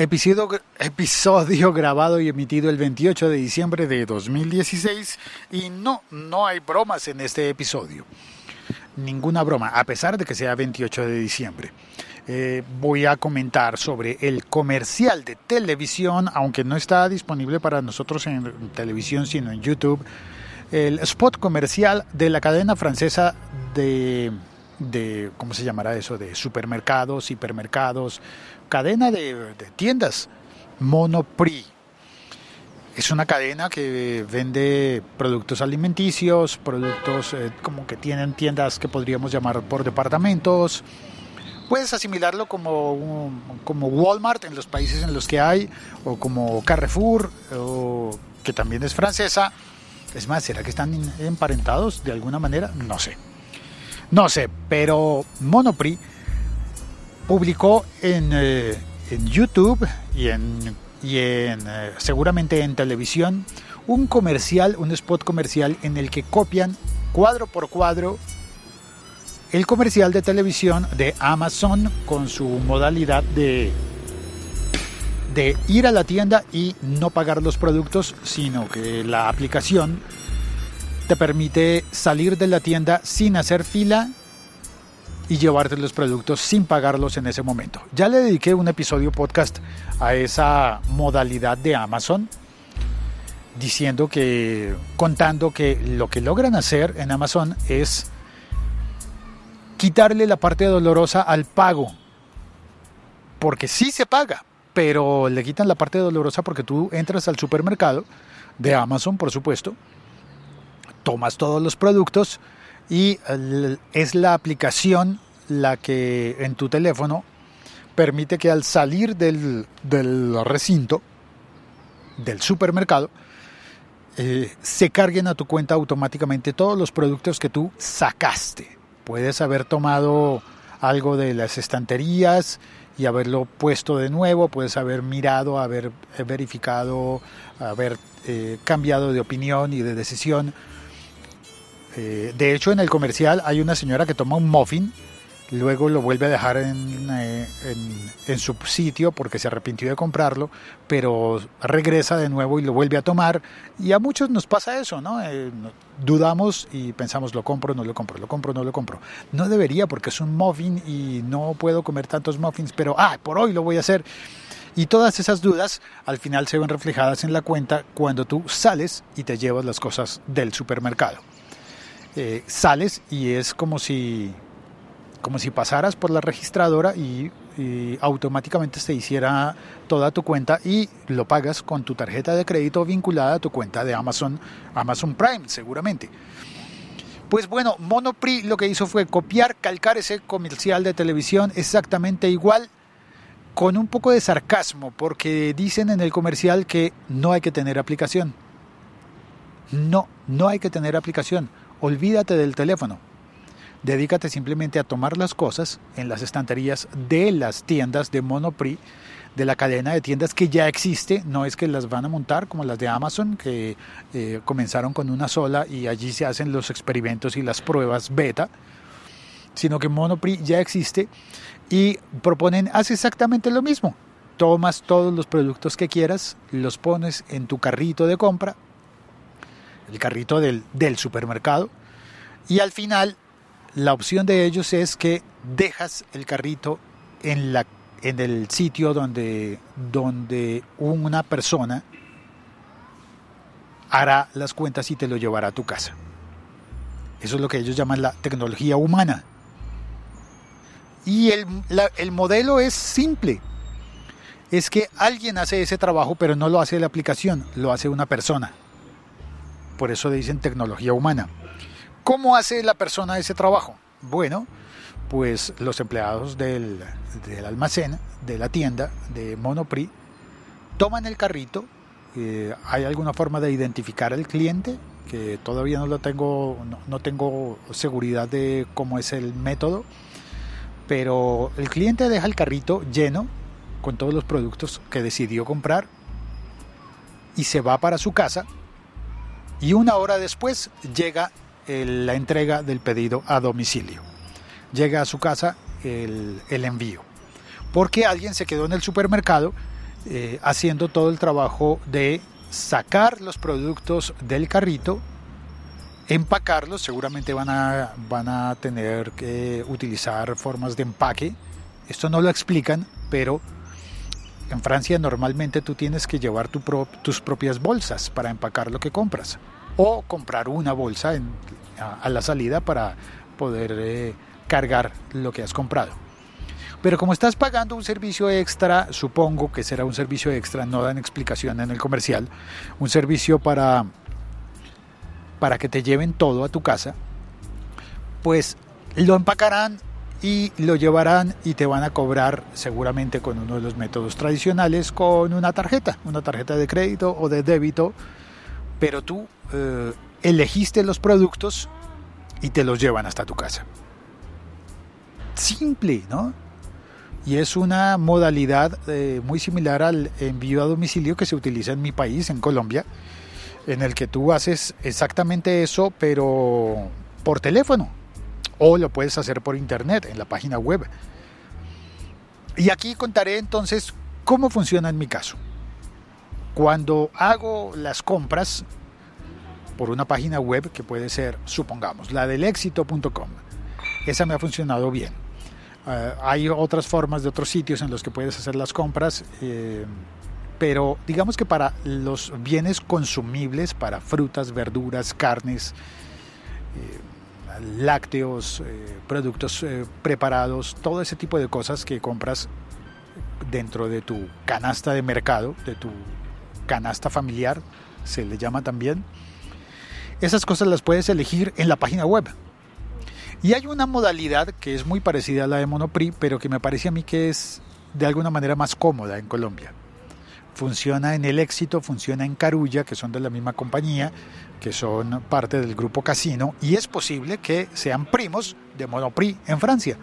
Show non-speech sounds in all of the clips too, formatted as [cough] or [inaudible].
Episodio, grabado y emitido el 28 de diciembre de 2016 y no, no hay bromas en este episodio. Ninguna broma, a pesar de que sea 28 de diciembre. Eh, voy a comentar sobre el comercial de televisión, aunque no está disponible para nosotros en televisión, sino en YouTube. El spot comercial de la cadena francesa de, de ¿cómo se llamará eso? De supermercados, hipermercados, cadena de, tiendas, Monoprix. Es una cadena que vende productos alimenticios, productos eh, como que tienen tiendas que podríamos llamar por departamentos. Puedes asimilarlo como, como Walmart en los países en los que hay, o como Carrefour, o, que también es francesa. Es más, ¿será que están emparentados de alguna manera? No sé. No sé, pero Monoprix publicó en, eh, en YouTube y en, y en eh, seguramente en televisión un comercial, un spot comercial en el que copian cuadro por cuadro el comercial de televisión de Amazon con su modalidad de de ir a la tienda y no pagar los productos, sino que la aplicación te permite salir de la tienda sin hacer fila y llevarte los productos sin pagarlos en ese momento. Ya le dediqué un episodio podcast a esa modalidad de Amazon diciendo que contando que lo que logran hacer en Amazon es quitarle la parte dolorosa al pago. Porque sí se paga, pero le quitan la parte dolorosa porque tú entras al supermercado de Amazon, por supuesto, tomas todos los productos y es la aplicación la que en tu teléfono permite que al salir del, recinto, del supermercado, eh, se carguen a tu cuenta automáticamente todos los productos que tú sacaste. Puedes haber tomado algo de las estanterías y haberlo puesto de nuevo, puedes haber mirado, haber verificado, haber eh, cambiado de opinión y de decisión eh, de hecho, en el comercial hay una señora que toma un muffin, luego lo vuelve a dejar en, eh, en, su sitio porque se arrepintió de comprarlo, pero regresa de nuevo y lo vuelve a tomar. Y a muchos nos pasa eso, ¿no? Eh, dudamos y pensamos, lo compro, no lo compro, lo compro, no lo compro. No debería porque es un muffin y no puedo comer tantos muffins, pero, ah, por hoy lo voy a hacer. Y todas esas dudas al final se ven reflejadas en la cuenta cuando tú sales y te llevas las cosas del supermercado. Eh, sales y es como si, como si pasaras por la registradora y, automáticamente se hiciera toda tu cuenta y lo pagas con tu tarjeta de crédito vinculada a tu cuenta de Amazon, Amazon Prime seguramente. Pues bueno, Monoprix lo que hizo fue copiar, calcar ese comercial de televisión exactamente igual, con un poco de sarcasmo, porque dicen en el comercial que no hay que tener aplicación. No, no hay que tener aplicación olvídate del teléfono. Dedícate simplemente a tomar las cosas en las estanterías de las tiendas de Monoprix, de la cadena de tiendas que ya existe, no es que las van a montar como las de Amazon, que eh, comenzaron con una sola y allí se hacen los experimentos y las pruebas beta, sino que Monoprix ya existe y proponen, haz exactamente lo mismo. Tomas todos los productos que quieras, los pones en tu carrito de compra, el carrito del, supermercado. Y al final, la opción de ellos es que dejas el carrito en, la, en el sitio donde, donde una persona hará las cuentas y te lo llevará a tu casa. Eso es lo que ellos llaman la tecnología humana. Y el, el modelo es simple. Es que alguien hace ese trabajo, pero no lo hace la aplicación, lo hace una persona por eso dicen tecnología humana. ¿Cómo hace la persona ese trabajo? Bueno, pues los empleados del, almacén, de la tienda, de Monoprix, toman el carrito. Eh, ¿Hay alguna forma de identificar al cliente? Que todavía no lo tengo, no tengo seguridad de cómo es el método. Pero el cliente deja el carrito lleno con todos los productos que decidió comprar y se va para su casa y una hora después llega la entrega del pedido a domicilio. Llega a su casa el, envío. Porque alguien se quedó en el supermercado eh, haciendo todo el trabajo de sacar los productos del carrito, empacarlos, seguramente van a, van a tener que utilizar formas de empaque. Esto no lo explican, pero en Francia normalmente tú tienes que llevar tus propias bolsas para empacar lo que compras o comprar una bolsa a, la salida para poder eh, cargar lo que has comprado. Pero como estás pagando un servicio extra, supongo que será un servicio extra, no dan explicación en el comercial, un servicio para, para que te lleven todo a tu casa, pues lo empacarán y lo llevarán y te van a cobrar seguramente con uno de los métodos tradicionales, con una tarjeta, una tarjeta de crédito o de débito, pero tú eh, elegiste los productos y te los llevan hasta tu casa. Simple, ¿no? y es una modalidad eh, muy similar al envío a domicilio que se utiliza en mi país, en Colombia, en el que tú haces exactamente eso, pero por teléfono, o lo puedes hacer por internet, en la página web. Y aquí contaré entonces cómo funciona en mi caso. Cuando hago las compras por una página web que puede ser, supongamos, la del éxito.com, esa me ha funcionado bien eh, hay otras formas de otros sitios en los que puedes hacer las compras, eh, pero digamos que para los bienes consumibles, para frutas, verduras, carnes, eh, lácteos, productos preparados, todo ese tipo de cosas que compras dentro de tu canasta de mercado, de tu canasta familiar, se le llama también. Esas cosas las puedes elegir en la página web. Y hay una modalidad que es muy parecida a la de Monopri, pero que me parece a mí que es de alguna manera más cómoda en Colombia. Funciona en El Éxito, funciona en Carulla, que son de la misma compañía, que son parte del grupo Casino, y es posible que sean primos de Monoprix en Francia,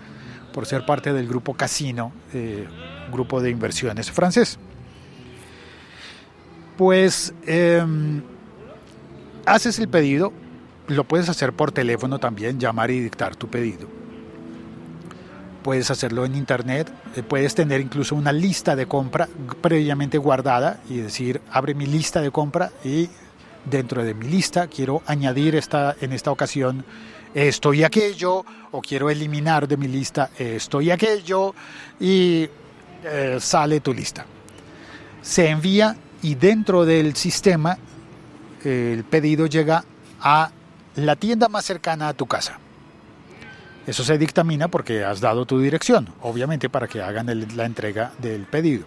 por ser parte del grupo Casino, eh, grupo de inversiones francés. Pues em, haces el pedido, lo puedes hacer por teléfono también, llamar y dictar tu pedido. Puedes hacerlo en internet, eh, puedes tener incluso una lista de compra previamente guardada y decir, abre mi lista de compra y dentro de mi lista quiero añadir esta, en esta ocasión esto y aquello, o quiero eliminar de mi lista esto y aquello, y eh, sale tu lista. Se envía y dentro del sistema el pedido llega a la tienda más cercana a tu casa. Eso se dictamina porque has dado tu dirección, obviamente para que hagan la entrega del pedido.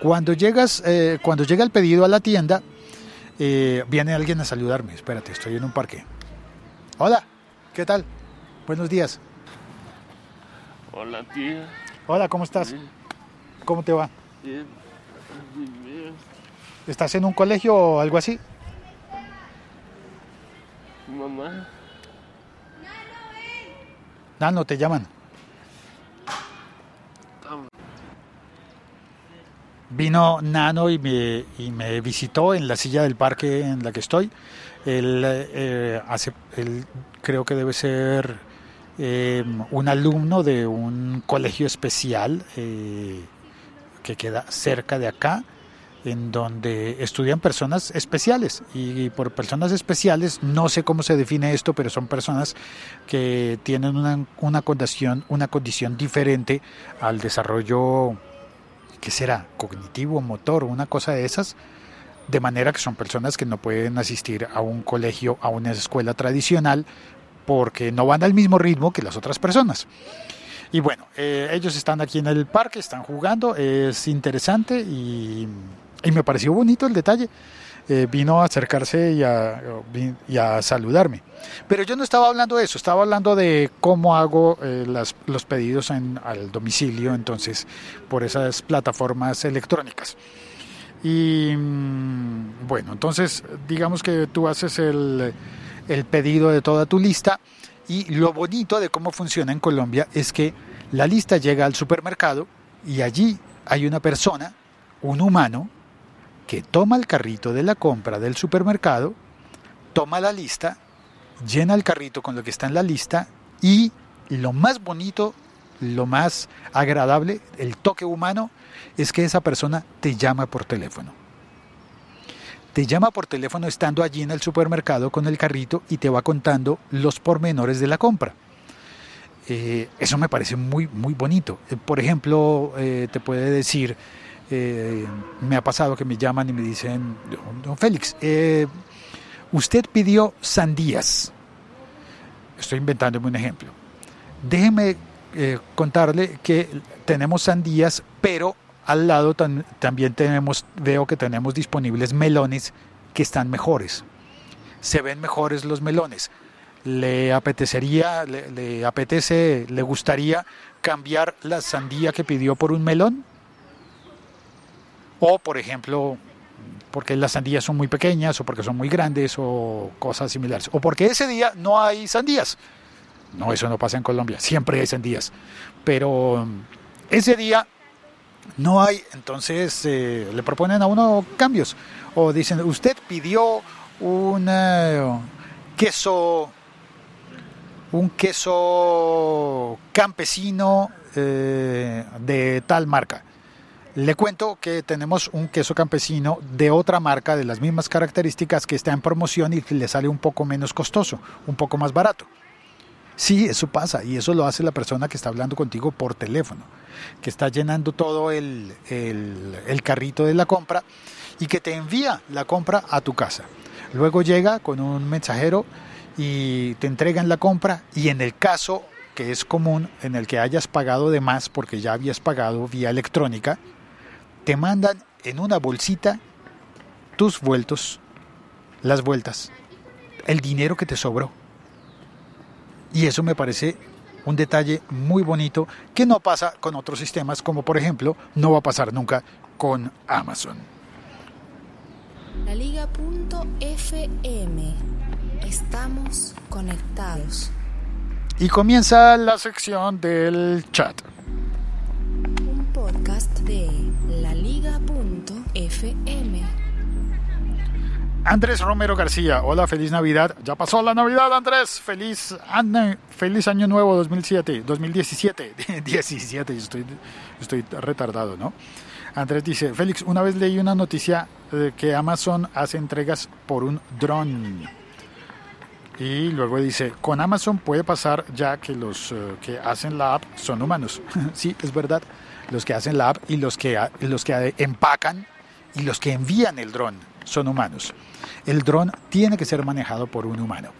Cuando llegas, eh, cuando llega el pedido a la tienda, eh, viene alguien a saludarme. Espérate, estoy en un parque. Hola, ¿qué tal? Buenos días. Hola, tía. Hola, ¿cómo estás? ¿Cómo te va? Bien. Bien. ¿Estás en un colegio o algo así? Mamá. Nano, te llaman. Vino Nano y me, y me visitó en la silla del parque en la que estoy. Él, eh, hace, él creo que debe ser eh, un alumno de un colegio especial eh, que queda cerca de acá en donde estudian personas especiales. Y por personas especiales no sé cómo se define esto pero son personas que tienen una, una condición una condición diferente al desarrollo que será cognitivo motor una cosa de esas. De manera que son personas que no pueden asistir a un colegio a una escuela tradicional porque no van al mismo ritmo que las otras personas. Y bueno, eh, ellos están aquí en el parque, están jugando, es interesante y y me pareció bonito el detalle. Eh, vino a acercarse y a, saludarme. Pero yo no estaba hablando de eso, estaba hablando de cómo hago eh, los pedidos en, al domicilio, entonces, por esas plataformas electrónicas. Y mm, bueno, entonces, digamos que tú haces el, el pedido de toda tu lista y lo bonito de cómo funciona en Colombia es que la lista llega al supermercado y allí hay una persona, un humano, que toma el carrito de la compra del supermercado, toma la lista, llena el carrito con lo que está en la lista y lo más bonito lo más agradable, el toque humano, es que esa persona te llama por teléfono. Te llama por teléfono estando allí en el supermercado con el carrito y te va contando los pormenores de la compra. Eh, eso me parece muy, muy bonito. Eh, por ejemplo, eh, te puede decir, eh, me ha pasado que me llaman y me dicen, don Félix, eh, usted pidió sandías. Estoy inventándome un ejemplo. Déjeme eh, contarle que tenemos sandías, pero al lado tam- también tenemos, veo que tenemos disponibles melones que están mejores. Se ven mejores los melones. ¿Le apetecería, le apetece, le gustaría cambiar la sandía que pidió por un melón? O, por ejemplo, porque las sandías son muy pequeñas o porque son muy grandes o cosas similares. O porque ese día no hay sandías. No, eso no pasa en Colombia. Siempre hay sandías. Pero mm, ese día no hay, entonces eh, le proponen a uno cambios. O dicen, usted pidió un eh, queso, un queso campesino eh, de tal marca. Le cuento que tenemos un queso campesino de otra marca de las mismas características que está en promoción y le sale un poco menos costoso, un poco más barato. Sí, eso pasa y eso lo hace la persona que está hablando contigo por teléfono, que está llenando todo el, el, el carrito de la compra y que te envía la compra a tu casa. Luego llega con un mensajero y te entregan la compra y en el caso que es común en el que hayas pagado de más porque ya habías pagado vía electrónica, te mandan en una bolsita tus vueltos, las vueltas, el dinero que te sobró. Y eso me parece un detalle muy bonito que no pasa con otros sistemas, como por ejemplo no va a pasar nunca con Amazon. La Liga.fm. Estamos conectados. Y comienza la sección del chat. Un podcast de Andrés Romero García, hola, feliz Navidad. Ya pasó la Navidad, Andrés. Feliz año, feliz año nuevo 2007, 2017. 17, yo estoy, estoy retardado, ¿no? Andrés dice, Félix, una vez leí una noticia de que Amazon hace entregas por un dron. Y luego dice, con Amazon puede pasar ya que los eh, que hacen la app son humanos. [laughs] sí, es verdad. Los que hacen la app y los que, los que empacan y los que envían el dron son humanos. El dron tiene que ser manejado por un humano.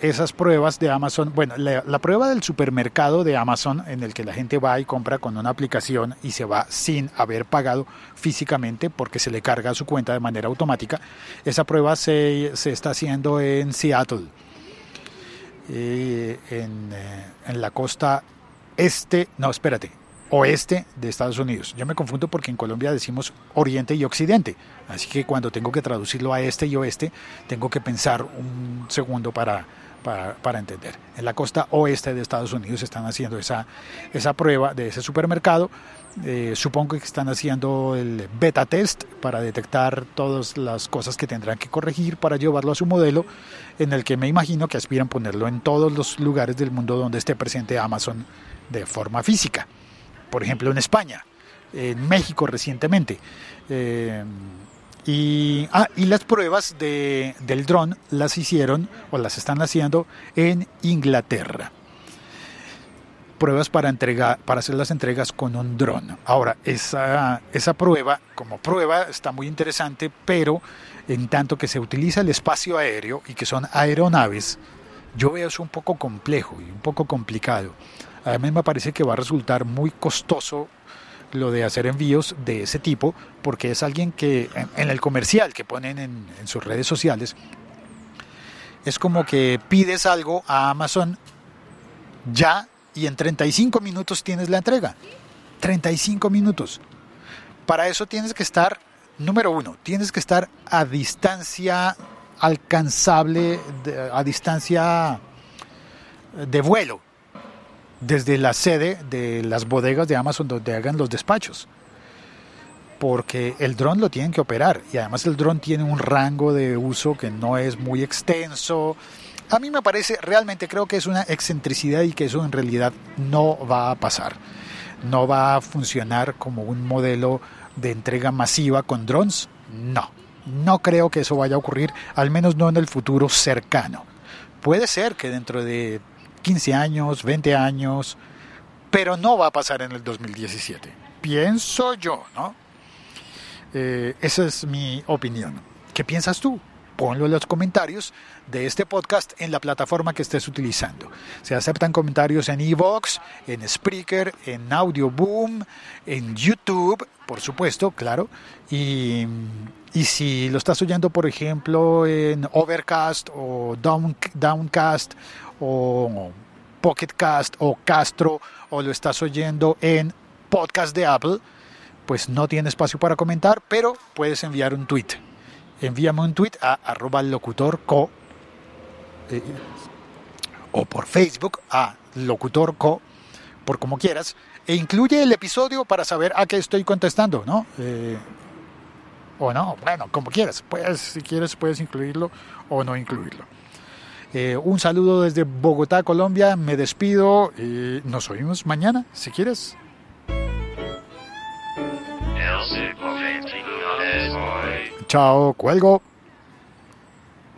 Esas pruebas de Amazon, bueno, la, prueba del supermercado de Amazon en el que la gente va y compra con una aplicación y se va sin haber pagado físicamente porque se le carga su cuenta de manera automática, esa prueba se, se está haciendo en Seattle, eh, en, eh, en la costa este, no, espérate, oeste de Estados Unidos. Yo me confundo porque en Colombia decimos oriente y occidente, así que cuando tengo que traducirlo a este y oeste, tengo que pensar un segundo para, para, entender. En la costa oeste de Estados Unidos están haciendo esa, esa prueba de ese supermercado. Eh, supongo que están haciendo el beta test para detectar todas las cosas que tendrán que corregir para llevarlo a su modelo, en el que me imagino que aspiran ponerlo en todos los lugares del mundo donde esté presente Amazon de forma física por ejemplo en España, en México recientemente. Eh, y, ah, y las pruebas de, del dron las hicieron o las están haciendo en Inglaterra. Pruebas para, entregar, para hacer las entregas con un dron. Ahora, esa, esa prueba, como prueba, está muy interesante, pero en tanto que se utiliza el espacio aéreo y que son aeronaves, yo veo eso un poco complejo y un poco complicado. A mí me parece que va a resultar muy costoso lo de hacer envíos de ese tipo, porque es alguien que en, el comercial que ponen en, en, sus redes sociales, es como que pides algo a Amazon ya y en 35 minutos tienes la entrega. 35 minutos. Para eso tienes que estar, número uno, tienes que estar a distancia alcanzable, a distancia de vuelo desde la sede de las bodegas de Amazon donde hagan los despachos. Porque el dron lo tienen que operar y además el dron tiene un rango de uso que no es muy extenso. A mí me parece, realmente creo que es una excentricidad y que eso en realidad no va a pasar. No va a funcionar como un modelo de entrega masiva con drones. No, no creo que eso vaya a ocurrir, al menos no en el futuro cercano. Puede ser que dentro de 15 años, 20 años, pero no va a pasar en el 2017. Pienso yo, ¿no? Eh, esa es mi opinión. ¿Qué piensas tú? Ponlo en los comentarios de este podcast en la plataforma que estés utilizando. Se aceptan comentarios en Evox, en Spreaker, en Audioboom, en YouTube, por supuesto, claro. Y, y si lo estás oyendo, por ejemplo, en Overcast o Down, Downcast o Pocketcast o Castro o lo estás oyendo en podcast de Apple, pues no tiene espacio para comentar, pero puedes enviar un tweet. Envíame un tweet a arroba locutorco eh, o por Facebook a locutorco, por como quieras, e incluye el episodio para saber a qué estoy contestando, ¿no? Eh, o no, bueno, como quieras. Pues, si quieres, puedes incluirlo o no incluirlo. Eh, un saludo desde Bogotá, Colombia. Me despido. y nos oímos mañana, si quieres. Chao, cuelgo.